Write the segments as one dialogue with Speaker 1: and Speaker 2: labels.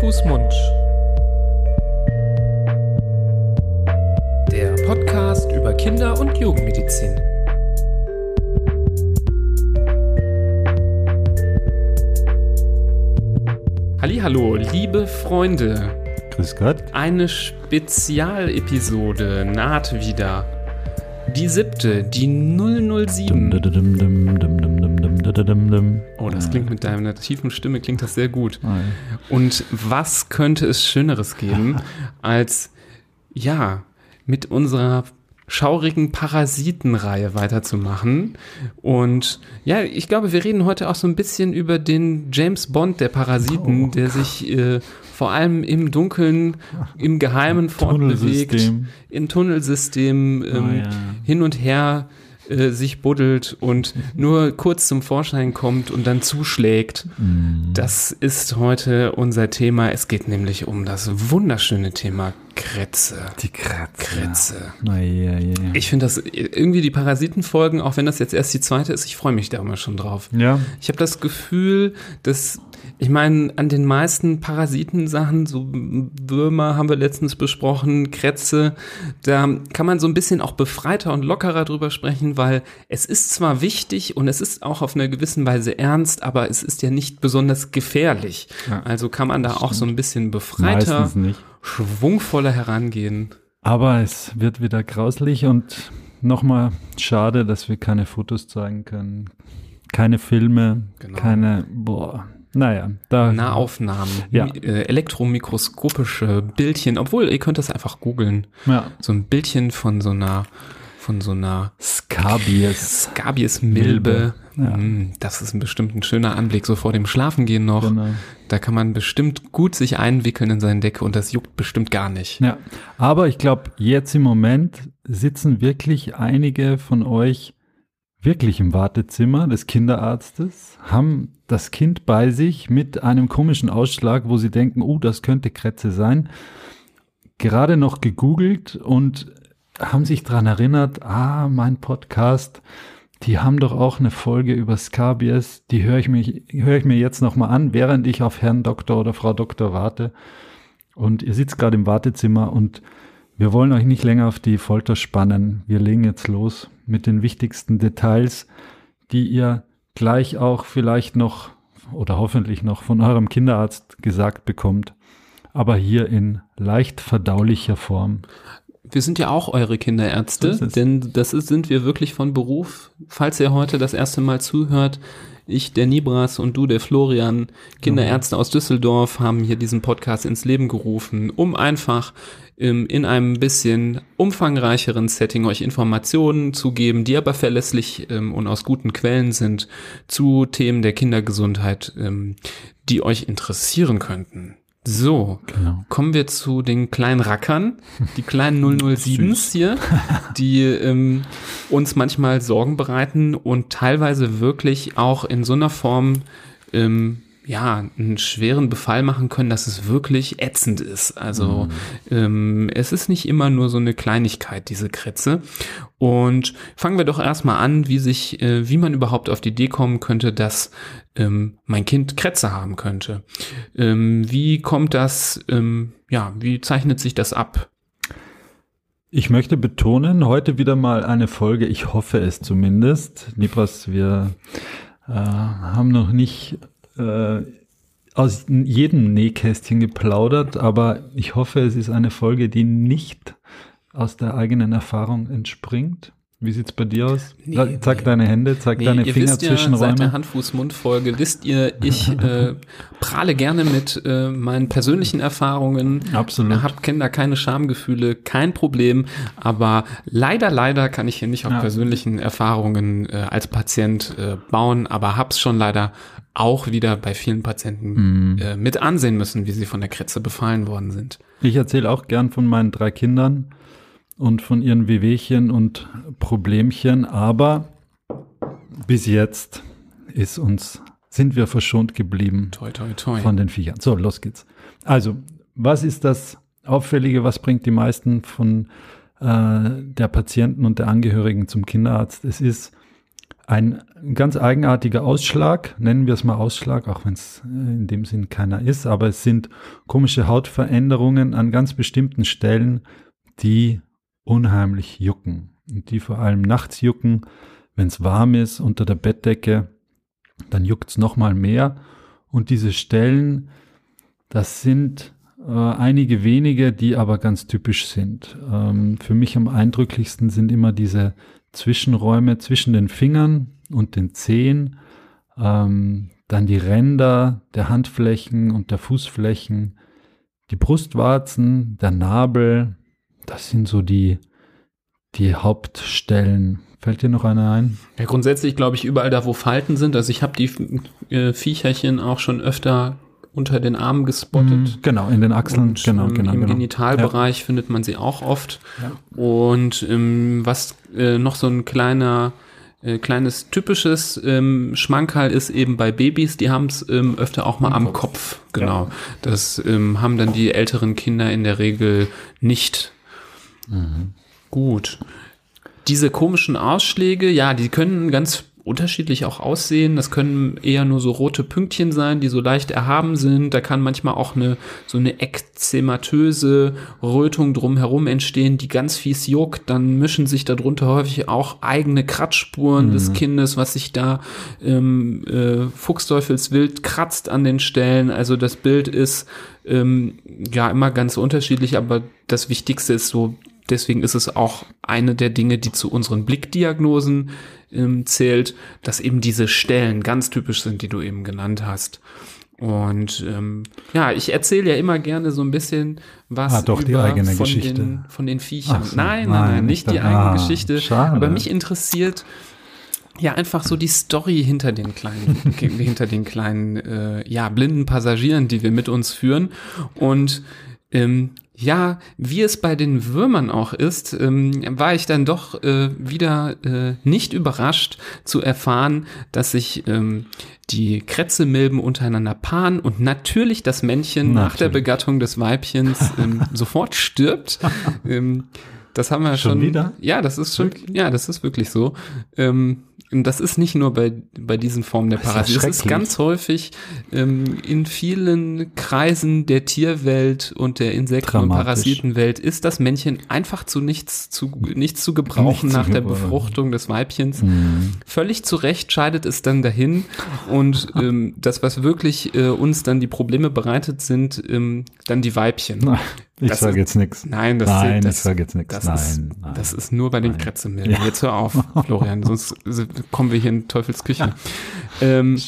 Speaker 1: Fuß, Mund. Der Podcast über Kinder- und Jugendmedizin. Hallo, liebe Freunde.
Speaker 2: Grüß Gott.
Speaker 1: Eine Spezialepisode naht wieder. Die siebte, die 007.
Speaker 2: Dum, dum, dum,
Speaker 1: Oh, das klingt mit deiner tiefen Stimme, klingt das sehr gut.
Speaker 2: Ah.
Speaker 1: Und was könnte es Schöneres geben, als, ja, mit unserer schaurigen Parasitenreihe weiterzumachen. Und ja, ich glaube, wir reden heute auch so ein bisschen über den James Bond der Parasiten,
Speaker 2: Oh.
Speaker 1: der sich äh, vor allem im Dunkeln, im Geheimen fortbewegt, im Tunnelsystem ähm,
Speaker 2: Ah, ja.
Speaker 1: hin und her äh, sich buddelt und nur kurz zum Vorschein kommt und dann zuschlägt.
Speaker 2: Mhm.
Speaker 1: Das ist heute unser Thema. Es geht nämlich um das wunderschöne Thema Krätze.
Speaker 2: Die Kratze.
Speaker 1: Krätze.
Speaker 2: Na, ja, ja.
Speaker 1: Ich finde das irgendwie die Parasitenfolgen, auch wenn das jetzt erst die zweite ist, ich freue mich da immer schon drauf.
Speaker 2: ja,
Speaker 1: Ich habe das Gefühl, dass, ich meine, an den meisten Parasitensachen, so Würmer haben wir letztens besprochen, Krätze, da kann man so ein bisschen auch befreiter und lockerer drüber sprechen, weil es ist zwar wichtig und es ist auch auf eine gewisse Weise ernst, aber es ist ja nicht besonders gefährlich.
Speaker 2: Ja,
Speaker 1: also kann man da auch so ein bisschen befreiter, schwungvoller herangehen.
Speaker 2: Aber es wird wieder grauslich und nochmal schade, dass wir keine Fotos zeigen können. Keine Filme,
Speaker 1: Genau.
Speaker 2: keine, boah, naja, da.
Speaker 1: Nahaufnahmen,
Speaker 2: Ja.
Speaker 1: äh, elektromikroskopische Bildchen, obwohl ihr könnt das einfach googeln.
Speaker 2: Ja,
Speaker 1: So ein Bildchen von so einer, von so einer
Speaker 2: Scabies.
Speaker 1: Scabies-Milbe.
Speaker 2: Ja.
Speaker 1: Mm, Das ist ein bestimmt ein schöner Anblick, so vor dem Schlafengehen noch.
Speaker 2: Genau.
Speaker 1: Da kann man bestimmt gut sich einwickeln in seine Decke und das juckt bestimmt gar nicht.
Speaker 2: Ja, aber ich glaube, jetzt im Moment sitzen wirklich einige von euch wirklich im Wartezimmer des Kinderarztes, haben das Kind bei sich mit einem komischen Ausschlag, wo sie denken, oh, das könnte Krätze sein, gerade noch gegoogelt und haben sich dran erinnert, ah, mein Podcast, die haben doch auch eine Folge über Scabies, die höre ich, mich- höre ich mir jetzt nochmal an, während ich auf Herrn Doktor oder Frau Doktor warte. Und ihr sitzt gerade im Wartezimmer und wir wollen euch nicht länger auf die Folter spannen. Wir legen jetzt los mit den wichtigsten Details, die ihr gleich auch vielleicht noch oder hoffentlich noch von eurem Kinderarzt gesagt bekommt. Aber hier in leicht verdaulicher Form.
Speaker 1: Wir sind ja auch eure Kinderärzte,
Speaker 2: So
Speaker 1: denn das ist, sind wir wirklich von Beruf. Falls ihr heute das erste Mal zuhört, ich, der Nibras und du, der Florian, Kinderärzte aus Düsseldorf, haben hier diesen Podcast ins Leben gerufen, um einfach in einem bisschen umfangreicheren Setting euch Informationen zu geben, die aber verlässlich ähm, und aus guten Quellen sind, zu Themen der Kindergesundheit, ähm, die euch interessieren könnten. So,
Speaker 2: Genau.
Speaker 1: Kommen wir zu den kleinen Rackern, die kleinen 007s hier, die ähm, uns manchmal Sorgen bereiten und teilweise wirklich auch in so einer Form ähm, ja, einen schweren Befall machen können, dass es wirklich ätzend ist. Also ähm, es ist nicht immer nur so eine Kleinigkeit, diese Krätze. Und fangen wir doch erstmal an, wie sich, äh, wie man überhaupt auf die Idee kommen könnte, dass ähm, mein Kind Krätze haben könnte. Ähm, wie kommt das, ähm, ja, wie zeichnet sich das ab?
Speaker 2: Ich möchte betonen, heute wieder mal eine Folge, ich hoffe es zumindest. Nibras, wir äh, haben noch nicht äh, aus jedem Nähkästchen geplaudert, aber ich hoffe, es ist eine Folge, die nicht aus der eigenen Erfahrung entspringt. Wie sieht's bei dir aus?
Speaker 1: Nee,
Speaker 2: zeig
Speaker 1: nee.
Speaker 2: deine Hände, zeig deine
Speaker 1: ihr wisst ja, seit der. Hand-Fuß-Mund-Folge wisst ihr, ich äh, prahle gerne mit äh, meinen persönlichen Erfahrungen.
Speaker 2: Absolut.
Speaker 1: Hab da keine Schamgefühle, kein Problem. Aber leider, leider kann ich hier nicht auf
Speaker 2: Ja.
Speaker 1: persönlichen Erfahrungen äh, als Patient äh, bauen, aber hab's schon leider auch wieder bei vielen Patienten
Speaker 2: Mhm.
Speaker 1: äh, mit ansehen müssen, wie sie von der Kretze befallen worden sind.
Speaker 2: Ich erzähle auch gern von meinen drei Kindern und von ihren Wehwehchen und Problemchen, aber bis jetzt ist uns, sind wir verschont geblieben
Speaker 1: Toi, toi, toi.
Speaker 2: von den Viechern. So, los geht's. Also, was ist das Auffällige, was bringt die meisten von äh, der Patienten und der Angehörigen zum Kinderarzt? Es ist Ein ganz eigenartiger Ausschlag, nennen wir es mal Ausschlag, auch wenn es äh, in dem Sinn keiner ist, aber es sind komische Hautveränderungen an ganz bestimmten Stellen, die unheimlich jucken. Und die vor allem nachts jucken, wenn es warm ist unter der Bettdecke, dann juckt es nochmal mehr. Und diese Stellen, das sind äh, einige wenige, die aber ganz typisch sind. Ähm, für mich am eindrücklichsten sind immer diese Zwischenräume zwischen den Fingern und den Zehen, ähm, dann die Ränder der Handflächen und der Fußflächen, die Brustwarzen, der Nabel, das sind so die, die Hauptstellen. Fällt dir noch einer ein?
Speaker 1: Ja, grundsätzlich glaube ich überall da, wo Falten sind. Also ich habe die äh, Viecherchen auch schon öfter unter den Armen gespottet. Mm,
Speaker 2: genau, in den Achseln, und, genau,
Speaker 1: ähm,
Speaker 2: genau.
Speaker 1: Im
Speaker 2: genau.
Speaker 1: Genitalbereich ja. findet man sie auch oft. Ja. Und ähm, was äh, noch so ein kleiner äh, kleines typisches ähm, Schmankerl ist eben bei Babys, die haben es ähm, öfter auch mal am, am Kopf. Kopf. Genau. Ja. Das ähm, haben dann die älteren Kinder in der Regel nicht. Mhm. Gut. Diese komischen Ausschläge, ja, die können ganz unterschiedlich auch aussehen. Das können eher nur so rote Pünktchen sein, die so leicht erhaben sind. Da kann manchmal auch eine so eine ekzematöse Rötung drumherum entstehen, die ganz fies juckt. Dann mischen sich darunter häufig auch eigene Kratzspuren mhm. des Kindes, was sich da ähm, äh, fuchsteufelswild kratzt an den Stellen. Also das Bild ist ähm, ja immer ganz unterschiedlich, aber das Wichtigste ist so deswegen ist es auch eine der Dinge, die zu unseren Blickdiagnosen ähm, zählt, dass eben diese Stellen ganz typisch sind, die du eben genannt hast. Und ähm, ja, ich erzähle ja immer gerne so ein bisschen was
Speaker 2: ah, doch, über,
Speaker 1: von,
Speaker 2: Geschichte.
Speaker 1: Den, von den Viechern. So, nein, nein, nein, nicht die eigene ah, Geschichte. Schade. Aber mich interessiert ja einfach so die Story hinter den kleinen, hinter den kleinen, äh, ja, blinden Passagieren, die wir mit uns führen. Und ähm, ja, wie es bei den Würmern auch ist, ähm, war ich dann doch äh, wieder äh, nicht überrascht zu erfahren, dass sich ähm, die Krätzemilben untereinander paaren und natürlich das Männchen natürlich. nach der Begattung des Weibchens ähm, sofort stirbt. ähm, das haben wir schon.
Speaker 2: schon wieder?
Speaker 1: Ja, das ist schon, ja, das ist wirklich so. Ähm, das ist nicht nur bei, bei diesen Formen der Parasiten. Das ist ganz häufig ähm, in vielen Kreisen der Tierwelt und der Insekten- und Parasitenwelt ist das Männchen einfach zu nichts zu, nichts zu gebrauchen Nicht nach der Befruchtung des Weibchens. Mhm. Völlig zu Recht scheidet es dann dahin. Und ähm, das, was wirklich äh, uns dann die Probleme bereitet, sind ähm, dann die Weibchen.
Speaker 2: Ich sage jetzt nichts.
Speaker 1: Nein, das,
Speaker 2: nein,
Speaker 1: das,
Speaker 2: ich sage jetzt nichts.
Speaker 1: Das, ist, nein, das ist nur bei den Krätzemilben. Ja. Jetzt hör auf, Florian, sonst kommen wir hier in Teufels Küche. Ja. Ähm,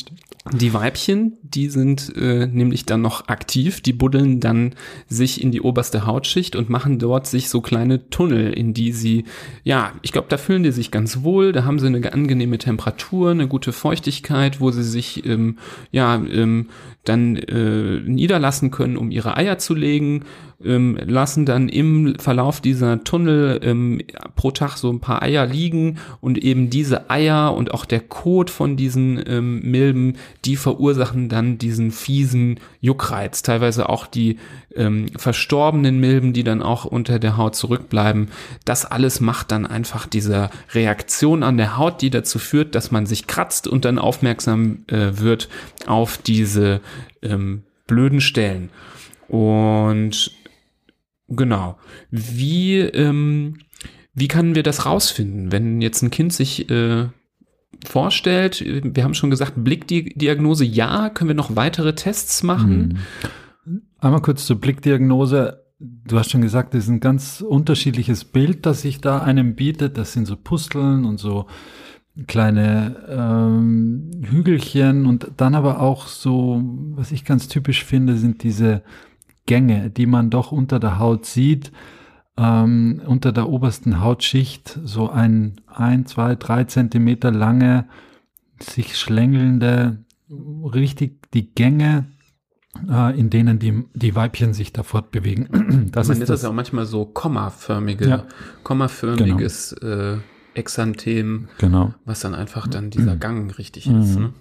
Speaker 1: die Weibchen, die sind äh, nämlich dann noch aktiv, die buddeln dann sich in die oberste Hautschicht und machen dort sich so kleine Tunnel, in die sie, ja, ich glaube, da fühlen die sich ganz wohl, da haben sie eine angenehme Temperatur, eine gute Feuchtigkeit, wo sie sich, ähm, ja, ähm, dann äh, niederlassen können, um ihre Eier zu legen, ähm, lassen dann im Verlauf dieser Tunnel ähm, pro Tag so ein paar Eier liegen und eben diese Eier und auch der Kot von diesen ähm, Milben, die verursachen dann diesen fiesen Juckreiz. Teilweise auch die ähm, verstorbenen Milben, die dann auch unter der Haut zurückbleiben. Das alles macht dann einfach diese Reaktion an der Haut, die dazu führt, dass man sich kratzt und dann aufmerksam äh, wird auf diese ähm, blöden Stellen. Und genau, wie, ähm, wie können wir das rausfinden, wenn jetzt ein Kind sich äh, vorstellt, wir haben schon gesagt, Blickdiagnose ja, können wir noch weitere Tests machen?
Speaker 2: Hm. Einmal kurz zur Blickdiagnose. Du hast schon gesagt, das ist ein ganz unterschiedliches Bild, das sich da einem bietet. Das sind so Pusteln und so kleine ähm, Hügelchen und dann aber auch so, was ich ganz typisch finde, sind diese Gänge, die man doch unter der Haut sieht, ähm, unter der obersten Hautschicht, so ein, ein, zwei, drei Zentimeter lange, sich schlängelnde, richtig die Gänge, äh, in denen die, die Weibchen sich da fortbewegen.
Speaker 1: Das man ist das ja auch manchmal so kommaförmige, ja, kommaförmiges genau. äh, Exanthem,
Speaker 2: genau.
Speaker 1: was dann einfach dann dieser Gang richtig mhm. ist. Ne?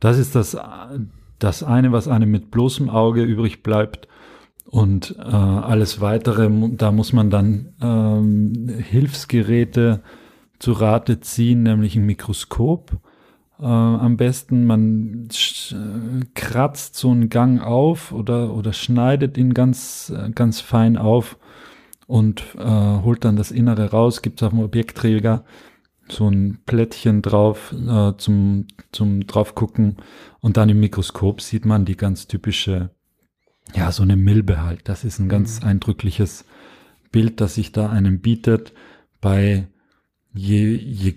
Speaker 2: Das ist das, das eine, was einem mit bloßem Auge übrig bleibt. Und äh, alles weitere, da muss man dann ähm, Hilfsgeräte zu Rate ziehen, nämlich ein Mikroskop. Äh, am besten, man äh, kratzt so einen Gang auf oder, oder schneidet ihn ganz, äh, ganz fein auf und äh, holt dann das Innere raus, gibt es auf dem Objektträger so ein Plättchen drauf äh, zum, zum draufgucken und dann im Mikroskop sieht man die ganz typische, ja, so eine Milbe halt. Das ist ein ganz mhm. eindrückliches Bild, das sich da einem bietet. Bei je, je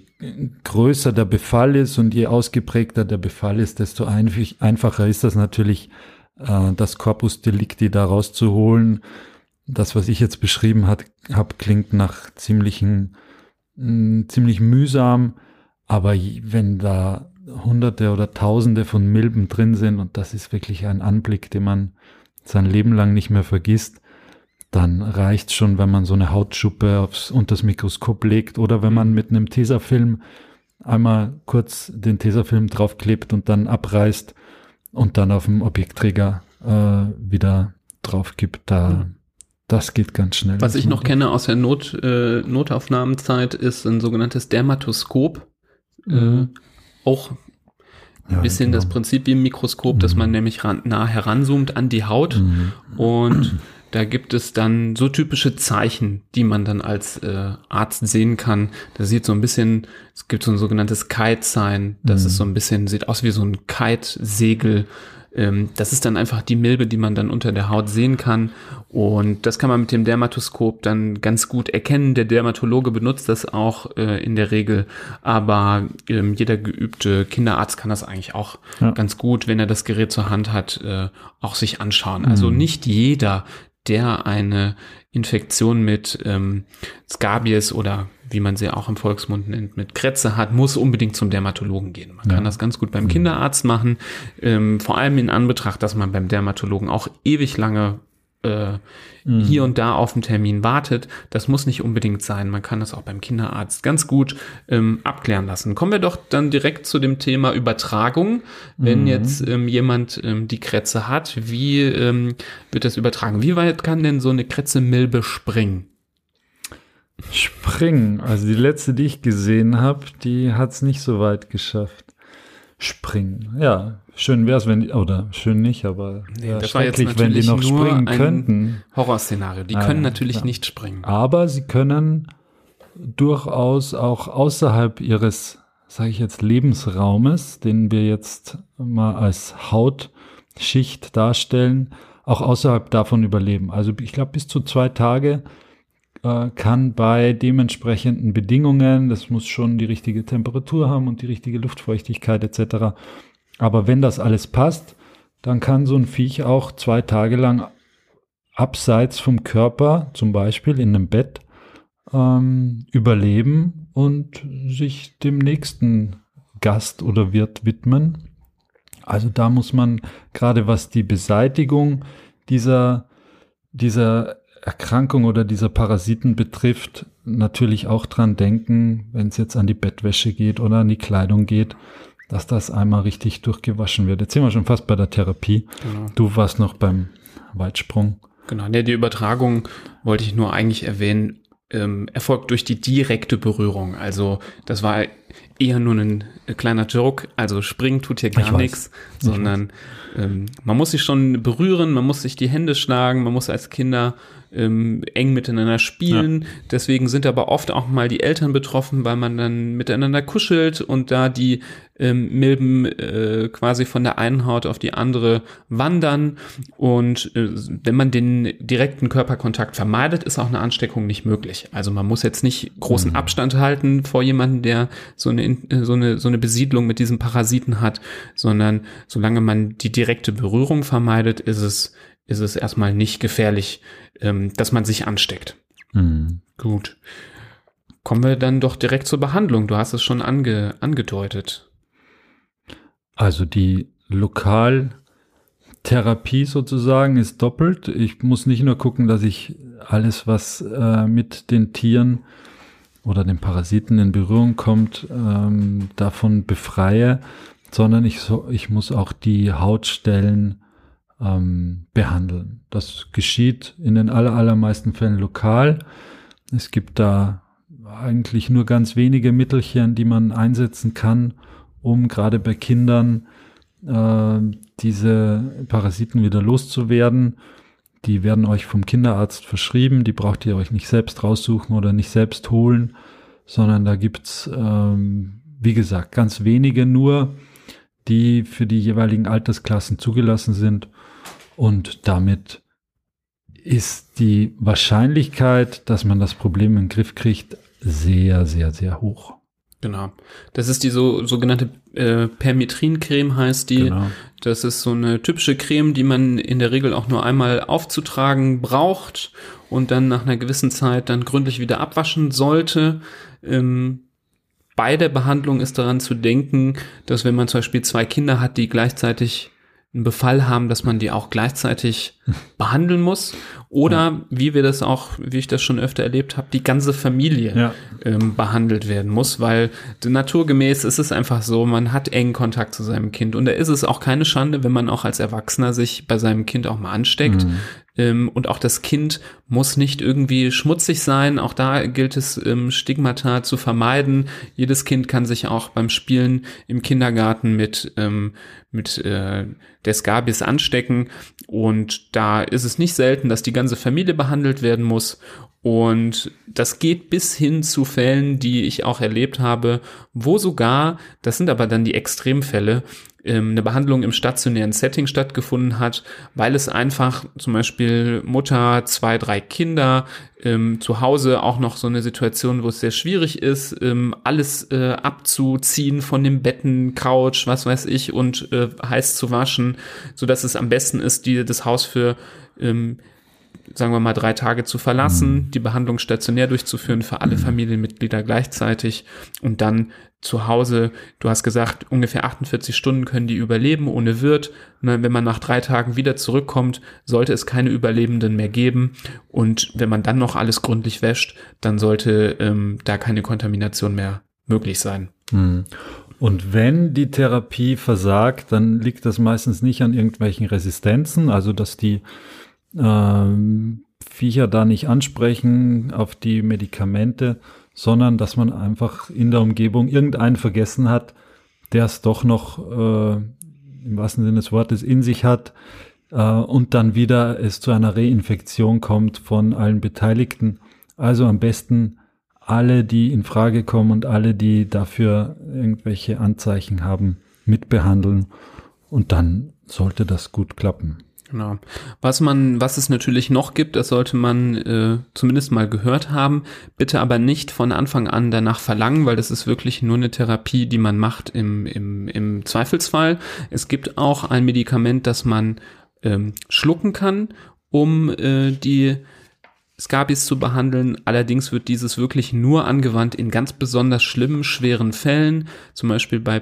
Speaker 2: größer der Befall ist und je ausgeprägter der Befall ist, desto einfacher ist das natürlich, äh, das Corpus Delicti da rauszuholen. Das, was ich jetzt beschrieben habe, klingt nach ziemlichen, mh, ziemlich mühsam, aber wenn da Hunderte oder Tausende von Milben drin sind und das ist wirklich ein Anblick, den man sein Leben lang nicht mehr vergisst, dann reicht schon, wenn man so eine Hautschuppe aufs, unters Mikroskop legt oder wenn man mit einem Tesafilm einmal kurz den Tesafilm draufklebt und dann abreißt und dann auf dem Objektträger äh, wieder drauf gibt. Da, das geht ganz schnell.
Speaker 1: Was ich noch kenne aus der Not, äh, Notaufnahmenzeit ist ein sogenanntes Dermatoskop. Äh, mhm. Äh, auch ein ja, bisschen genau. das Prinzip wie im Mikroskop, mhm. dass man nämlich ran, nah heranzoomt an die Haut mhm. und da gibt es dann so typische Zeichen, die man dann als äh, Arzt sehen kann. Das sieht so ein bisschen, es gibt so ein sogenanntes Kite-Sign. Das mhm. ist so ein bisschen, sieht aus wie so ein Kite-Segel. Ähm, das ist dann einfach die Milbe, die man dann unter der Haut sehen kann. Und das kann man mit dem Dermatoskop dann ganz gut erkennen. Der Dermatologe benutzt das auch äh, in der Regel. Aber ähm, jeder geübte Kinderarzt kann das eigentlich auch ja. ganz gut, wenn er das Gerät zur Hand hat, äh, auch sich anschauen. Also mhm. nicht jeder, der eine Infektion mit ähm, Scabies oder wie man sie auch im Volksmund nennt, mit Krätze hat, muss unbedingt zum Dermatologen gehen. Man ja. kann das ganz gut beim mhm. Kinderarzt machen, ähm, vor allem in Anbetracht, dass man beim Dermatologen auch ewig lange äh, mhm. hier und da auf den Termin wartet. Das muss nicht unbedingt sein. Man kann das auch beim Kinderarzt ganz gut ähm, abklären lassen. Kommen wir doch dann direkt zu dem Thema Übertragung. Wenn mhm. jetzt ähm, jemand ähm, die Krätze hat, wie ähm, wird das übertragen? Wie weit kann denn so eine Krätze-Milbe springen?
Speaker 2: Springen. Also die letzte, die ich gesehen habe, die hat es nicht so weit geschafft. Springen. Ja, schön wäre es, wenn die, oder schön nicht, aber
Speaker 1: nee, das war jetzt wenn die noch springen könnten. Horrorszenario. Die ah, können ja, natürlich ja. nicht springen.
Speaker 2: Aber sie können durchaus auch außerhalb ihres, sage ich jetzt, Lebensraumes, den wir jetzt mal als Hautschicht darstellen, auch außerhalb davon überleben. Also ich glaube, bis zu zwei Tage kann bei dementsprechenden Bedingungen, das muss schon die richtige Temperatur haben und die richtige Luftfeuchtigkeit etc. Aber wenn das alles passt, dann kann so ein Viech auch zwei Tage lang abseits vom Körper, zum Beispiel in einem Bett, ähm, überleben und sich dem nächsten Gast oder Wirt widmen. Also da muss man gerade was die Beseitigung dieser, dieser Erkrankung oder dieser Parasiten betrifft, natürlich auch dran denken, wenn es jetzt an die Bettwäsche geht oder an die Kleidung geht, dass das einmal richtig durchgewaschen wird. Jetzt sind wir schon fast bei der Therapie. Genau. Du warst noch beim Weitsprung.
Speaker 1: Genau, die Übertragung wollte ich nur eigentlich erwähnen, ähm, erfolgt durch die direkte Berührung. Also das war eher nur ein kleiner Joke. Also springen tut hier gar nichts, sondern ähm, man muss sich schon berühren, man muss sich die Hände schlagen, man muss als Kinder ähm, eng miteinander spielen. Ja. Deswegen sind aber oft auch mal die Eltern betroffen, weil man dann miteinander kuschelt und da die ähm, Milben äh, quasi von der einen Haut auf die andere wandern. Und äh, wenn man den direkten Körperkontakt vermeidet, ist auch eine Ansteckung nicht möglich. Also man muss jetzt nicht großen mhm. Abstand halten vor jemandem, der so eine, äh, so eine, so eine Besiedlung mit diesem Parasiten hat, sondern solange man die direkte Berührung vermeidet, ist es ist es erstmal nicht gefährlich, ähm, dass man sich ansteckt. Mhm. Gut. Kommen wir dann doch direkt zur Behandlung. Du hast es schon ange, angedeutet.
Speaker 2: Also die Lokaltherapie sozusagen ist doppelt. Ich muss nicht nur gucken, dass ich alles, was äh, mit den Tieren oder den Parasiten in Berührung kommt, ähm, davon befreie, sondern ich, so, ich muss auch die Hautstellen ähm, behandeln. Das geschieht in den aller, allermeisten Fällen lokal. Es gibt da eigentlich nur ganz wenige Mittelchen, die man einsetzen kann, um gerade bei Kindern äh, diese Parasiten wieder loszuwerden. Die werden euch vom Kinderarzt verschrieben, die braucht ihr euch nicht selbst raussuchen oder nicht selbst holen, sondern da gibt's ähm, wie gesagt, ganz wenige nur, die für die jeweiligen Altersklassen zugelassen sind. Und damit ist die Wahrscheinlichkeit, dass man das Problem in den Griff kriegt, sehr, sehr, sehr hoch.
Speaker 1: Genau. Das ist die so, sogenannte äh, Permetrin-Creme heißt die. Genau. Das ist so eine typische Creme, die man in der Regel auch nur einmal aufzutragen braucht und dann nach einer gewissen Zeit dann gründlich wieder abwaschen sollte. Ähm, bei der Behandlung ist daran zu denken, dass wenn man zum Beispiel zwei Kinder hat, die gleichzeitig einen Befall haben, dass man die auch gleichzeitig behandeln muss. Oder ja. wie wir das auch, wie ich das schon öfter erlebt habe, die ganze Familie ja. ähm, behandelt werden muss, weil naturgemäß ist es einfach so, man hat engen Kontakt zu seinem Kind. Und da ist es auch keine Schande, wenn man auch als Erwachsener sich bei seinem Kind auch mal ansteckt. Mhm. Ähm, und auch das Kind muss nicht irgendwie schmutzig sein. Auch da gilt es, ähm, Stigmata zu vermeiden. Jedes Kind kann sich auch beim Spielen im Kindergarten mit, ähm, mit äh, der Skabis anstecken. Und da ist es nicht selten, dass die ganze Familie behandelt werden muss. Und das geht bis hin zu Fällen, die ich auch erlebt habe, wo sogar, das sind aber dann die Extremfälle, ähm, eine Behandlung im stationären Setting stattgefunden hat, weil es einfach zum Beispiel Mutter, zwei, drei Kinder, ähm, zu Hause auch noch so eine Situation, wo es sehr schwierig ist, ähm, alles äh, abzuziehen von den Betten, Couch, was weiß ich, und äh, heiß zu waschen, so dass es am besten ist, die das Haus für ähm, sagen wir mal, drei Tage zu verlassen, mhm. die Behandlung stationär durchzuführen für alle mhm. Familienmitglieder gleichzeitig und dann zu Hause, du hast gesagt, ungefähr 48 Stunden können die überleben ohne Wirt. Ne, wenn man nach drei Tagen wieder zurückkommt, sollte es keine Überlebenden mehr geben. Und wenn man dann noch alles gründlich wäscht, dann sollte ähm, da keine Kontamination mehr möglich sein.
Speaker 2: Mhm. Und wenn die Therapie versagt, dann liegt das meistens nicht an irgendwelchen Resistenzen, also dass die ähm, Viecher da nicht ansprechen auf die Medikamente, sondern dass man einfach in der Umgebung irgendeinen vergessen hat, der es doch noch äh, im wahrsten Sinne des Wortes in sich hat äh, und dann wieder es zu einer Reinfektion kommt von allen Beteiligten. Also am besten alle, die in Frage kommen und alle, die dafür irgendwelche Anzeichen haben, mitbehandeln und dann sollte das gut klappen.
Speaker 1: Genau. Was man, was es natürlich noch gibt, das sollte man äh, zumindest mal gehört haben. Bitte aber nicht von Anfang an danach verlangen, weil das ist wirklich nur eine Therapie, die man macht im, im, im Zweifelsfall. Es gibt auch ein Medikament, das man ähm, schlucken kann, um äh, die Skabis zu behandeln. Allerdings wird dieses wirklich nur angewandt in ganz besonders schlimmen, schweren Fällen, zum Beispiel bei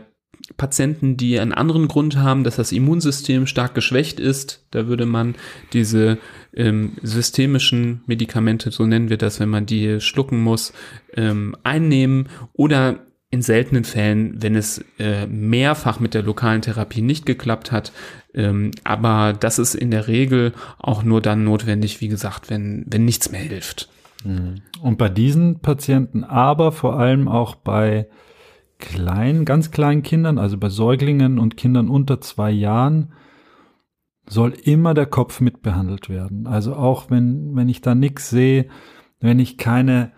Speaker 1: Patienten, die einen anderen Grund haben, dass das Immunsystem stark geschwächt ist, da würde man diese ähm, systemischen Medikamente, so nennen wir das, wenn man die schlucken muss, ähm, einnehmen oder in seltenen Fällen, wenn es äh, mehrfach mit der lokalen Therapie nicht geklappt hat. Ähm, aber das ist in der Regel auch nur dann notwendig, wie gesagt, wenn, wenn nichts mehr hilft.
Speaker 2: Mhm. Und bei diesen Patienten, aber vor allem auch bei kleinen, ganz kleinen Kindern, also bei Säuglingen und Kindern unter zwei Jahren, soll immer der Kopf mitbehandelt werden. Also auch wenn, wenn ich da nichts sehe, wenn ich keine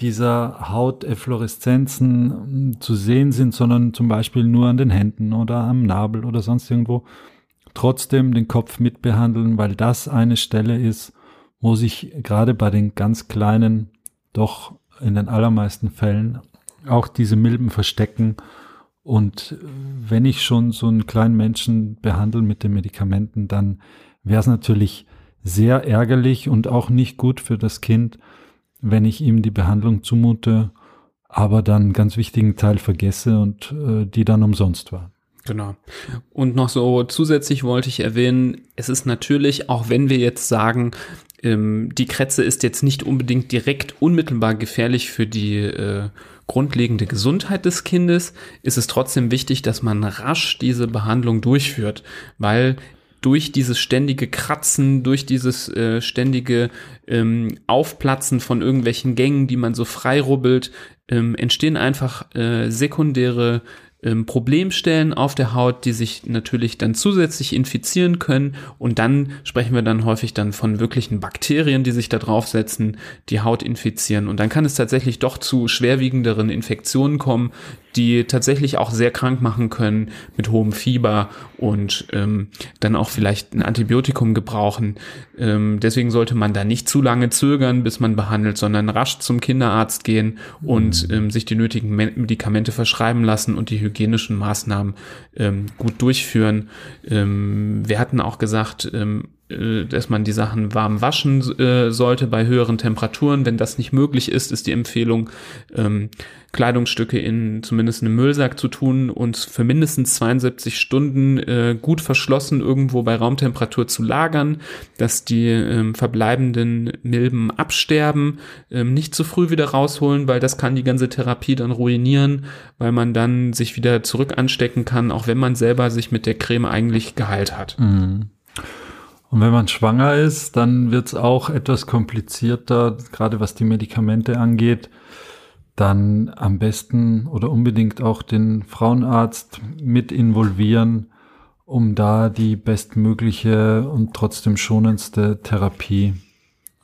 Speaker 2: dieser Hauteffloreszenzen zu sehen sind, sondern zum Beispiel nur an den Händen oder am Nabel oder sonst irgendwo, trotzdem den Kopf mitbehandeln, weil das eine Stelle ist, wo sich gerade bei den ganz Kleinen doch in den allermeisten Fällen auch diese Milben verstecken. Und wenn ich schon so einen kleinen Menschen behandle mit den Medikamenten, dann wäre es natürlich sehr ärgerlich und auch nicht gut für das Kind, wenn ich ihm die Behandlung zumute, aber dann einen ganz wichtigen Teil vergesse und äh, die dann umsonst war.
Speaker 1: Genau. Und noch so zusätzlich wollte ich erwähnen, es ist natürlich, auch wenn wir jetzt sagen, ähm, die Kretze ist jetzt nicht unbedingt direkt unmittelbar gefährlich für die äh, grundlegende Gesundheit des Kindes, ist es trotzdem wichtig, dass man rasch diese Behandlung durchführt, weil durch dieses ständige Kratzen, durch dieses äh, ständige ähm, Aufplatzen von irgendwelchen Gängen, die man so frei rubbelt, ähm, entstehen einfach äh, sekundäre ähm, Problemstellen auf der Haut, die sich natürlich dann zusätzlich infizieren können. Und dann sprechen wir dann häufig dann von wirklichen Bakterien, die sich da draufsetzen, die Haut infizieren. Und dann kann es tatsächlich doch zu schwerwiegenderen Infektionen kommen, die tatsächlich auch sehr krank machen können mit hohem Fieber und ähm, dann auch vielleicht ein Antibiotikum gebrauchen. Ähm, deswegen sollte man da nicht zu lange zögern, bis man behandelt, sondern rasch zum Kinderarzt gehen und mhm. ähm, sich die nötigen Medikamente verschreiben lassen und die hygienischen Maßnahmen ähm, gut durchführen. Ähm, wir hatten auch gesagt, ähm, äh, dass man die Sachen warm waschen äh, sollte bei höheren Temperaturen. Wenn das nicht möglich ist, ist die Empfehlung, ähm, Kleidungsstücke in zumindest einen Müllsack zu tun und für mindestens 72 Stunden äh, gut verschlossen irgendwo bei Raumtemperatur zu lagern, dass die ähm, verbleibenden Milben absterben, ähm, nicht zu früh wieder rausholen, weil das kann die ganze Therapie dann ruinieren, weil man dann sich wieder zurück anstecken kann, auch wenn man selber sich mit der Creme eigentlich geheilt hat.
Speaker 2: Mhm. Und wenn man schwanger ist, dann wird es auch etwas komplizierter, gerade was die Medikamente angeht. Dann am besten oder unbedingt auch den Frauenarzt mit involvieren, um da die bestmögliche und trotzdem schonendste Therapie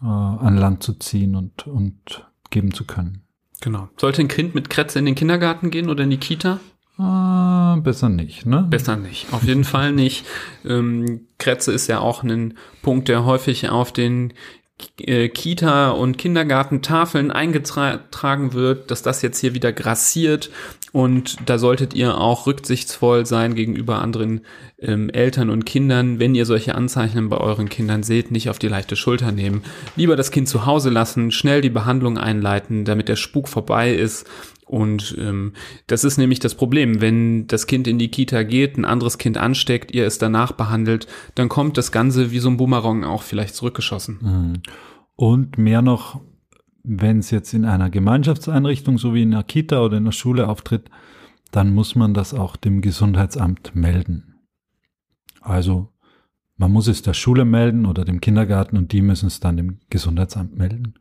Speaker 2: äh, an Land zu ziehen und, und geben zu können.
Speaker 1: Genau. Sollte ein Kind mit Kretze in den Kindergarten gehen oder in die Kita?
Speaker 2: Ah, besser nicht, ne?
Speaker 1: Besser nicht, auf jeden Fall nicht. Ähm, Kretze ist ja auch ein Punkt, der häufig auf den äh, Kita- und Kindergartentafeln eingetragen wird, dass das jetzt hier wieder grassiert und da solltet ihr auch rücksichtsvoll sein gegenüber anderen ähm, Eltern und Kindern. Wenn ihr solche Anzeichen bei euren Kindern seht, nicht auf die leichte Schulter nehmen. Lieber das Kind zu Hause lassen, schnell die Behandlung einleiten, damit der Spuk vorbei ist und ähm, das ist nämlich das Problem, wenn das Kind in die Kita geht, ein anderes Kind ansteckt, ihr es danach behandelt, dann kommt das Ganze wie so ein Boomerang auch vielleicht zurückgeschossen. Mhm.
Speaker 2: Und mehr noch, wenn es jetzt in einer Gemeinschaftseinrichtung, so wie in einer Kita oder in der Schule auftritt, dann muss man das auch dem Gesundheitsamt melden. Also man muss es der Schule melden oder dem Kindergarten und die müssen es dann dem Gesundheitsamt melden,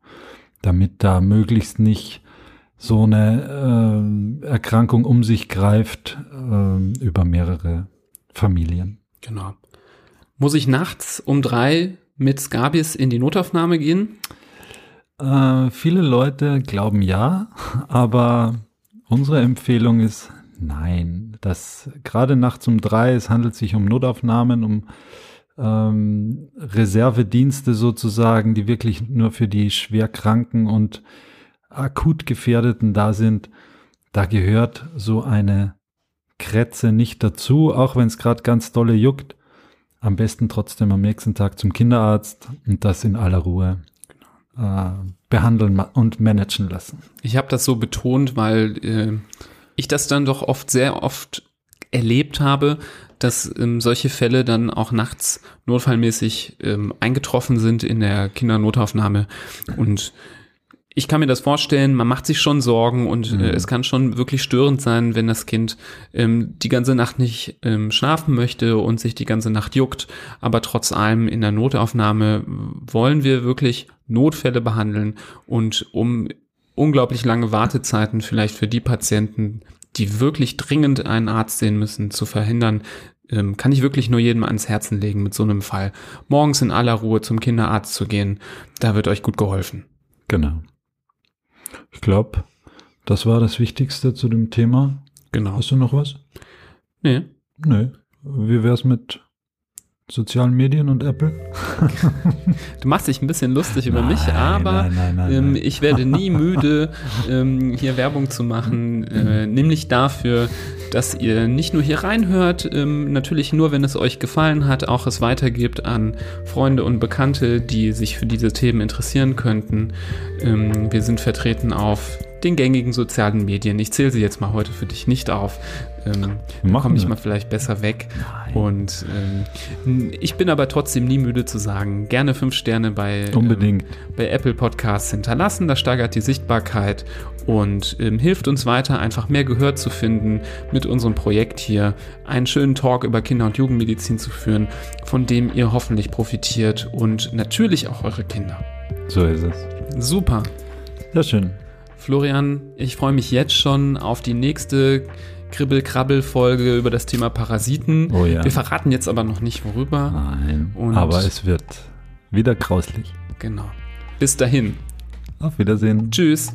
Speaker 2: damit da möglichst nicht so eine äh, Erkrankung um sich greift äh, über mehrere Familien.
Speaker 1: Genau. Muss ich nachts um drei mit Scabies in die Notaufnahme gehen?
Speaker 2: Äh, viele Leute glauben ja, aber unsere Empfehlung ist nein. Das gerade nachts um drei, es handelt sich um Notaufnahmen, um ähm, Reservedienste sozusagen, die wirklich nur für die Schwerkranken und akut Gefährdeten da sind, da gehört so eine Krätze nicht dazu, auch wenn es gerade ganz dolle juckt. Am besten trotzdem am nächsten Tag zum Kinderarzt und das in aller Ruhe äh, behandeln und managen lassen.
Speaker 1: Ich habe das so betont, weil äh, ich das dann doch oft sehr oft erlebt habe, dass ähm, solche Fälle dann auch nachts notfallmäßig ähm, eingetroffen sind in der Kindernotaufnahme und ich kann mir das vorstellen, man macht sich schon Sorgen und äh, mhm. äh, es kann schon wirklich störend sein, wenn das Kind ähm, die ganze Nacht nicht ähm, schlafen möchte und sich die ganze Nacht juckt. Aber trotz allem in der Notaufnahme wollen wir wirklich Notfälle behandeln und um unglaublich lange Wartezeiten vielleicht für die Patienten, die wirklich dringend einen Arzt sehen müssen, zu verhindern, ähm, kann ich wirklich nur jedem ans Herzen legen mit so einem Fall. Morgens in aller Ruhe zum Kinderarzt zu gehen, da wird euch gut geholfen.
Speaker 2: Genau. Ich glaube, das war das Wichtigste zu dem Thema.
Speaker 1: Genau.
Speaker 2: Hast du noch was?
Speaker 1: Nee.
Speaker 2: Nee. Wie wär's mit sozialen Medien und Apple?
Speaker 1: du machst dich ein bisschen lustig über nein, mich, aber nein, nein, ähm, ich werde nie müde, ähm, hier Werbung zu machen, äh, nämlich dafür, dass ihr nicht nur hier reinhört, ähm, natürlich nur, wenn es euch gefallen hat, auch es weitergibt an Freunde und Bekannte, die sich für diese Themen interessieren könnten. Ähm, wir sind vertreten auf den gängigen sozialen Medien. Ich zähle sie jetzt mal heute für dich nicht auf. Ähm, komme ich mal vielleicht besser weg. Nein. Und ähm, ich bin aber trotzdem nie müde zu sagen, gerne fünf Sterne bei,
Speaker 2: Unbedingt.
Speaker 1: Ähm, bei Apple Podcasts hinterlassen. Das steigert die Sichtbarkeit und ähm, hilft uns weiter, einfach mehr Gehör zu finden mit unserem Projekt hier, einen schönen Talk über Kinder- und Jugendmedizin zu führen, von dem ihr hoffentlich profitiert und natürlich auch eure Kinder.
Speaker 2: So ist es.
Speaker 1: Super.
Speaker 2: Sehr schön.
Speaker 1: Florian, ich freue mich jetzt schon auf die nächste Kribbel-Krabbel-Folge über das Thema Parasiten.
Speaker 2: Oh ja.
Speaker 1: Wir verraten jetzt aber noch nicht worüber.
Speaker 2: Nein. Und aber es wird wieder grauslich.
Speaker 1: Genau. Bis dahin.
Speaker 2: Auf Wiedersehen.
Speaker 1: Tschüss.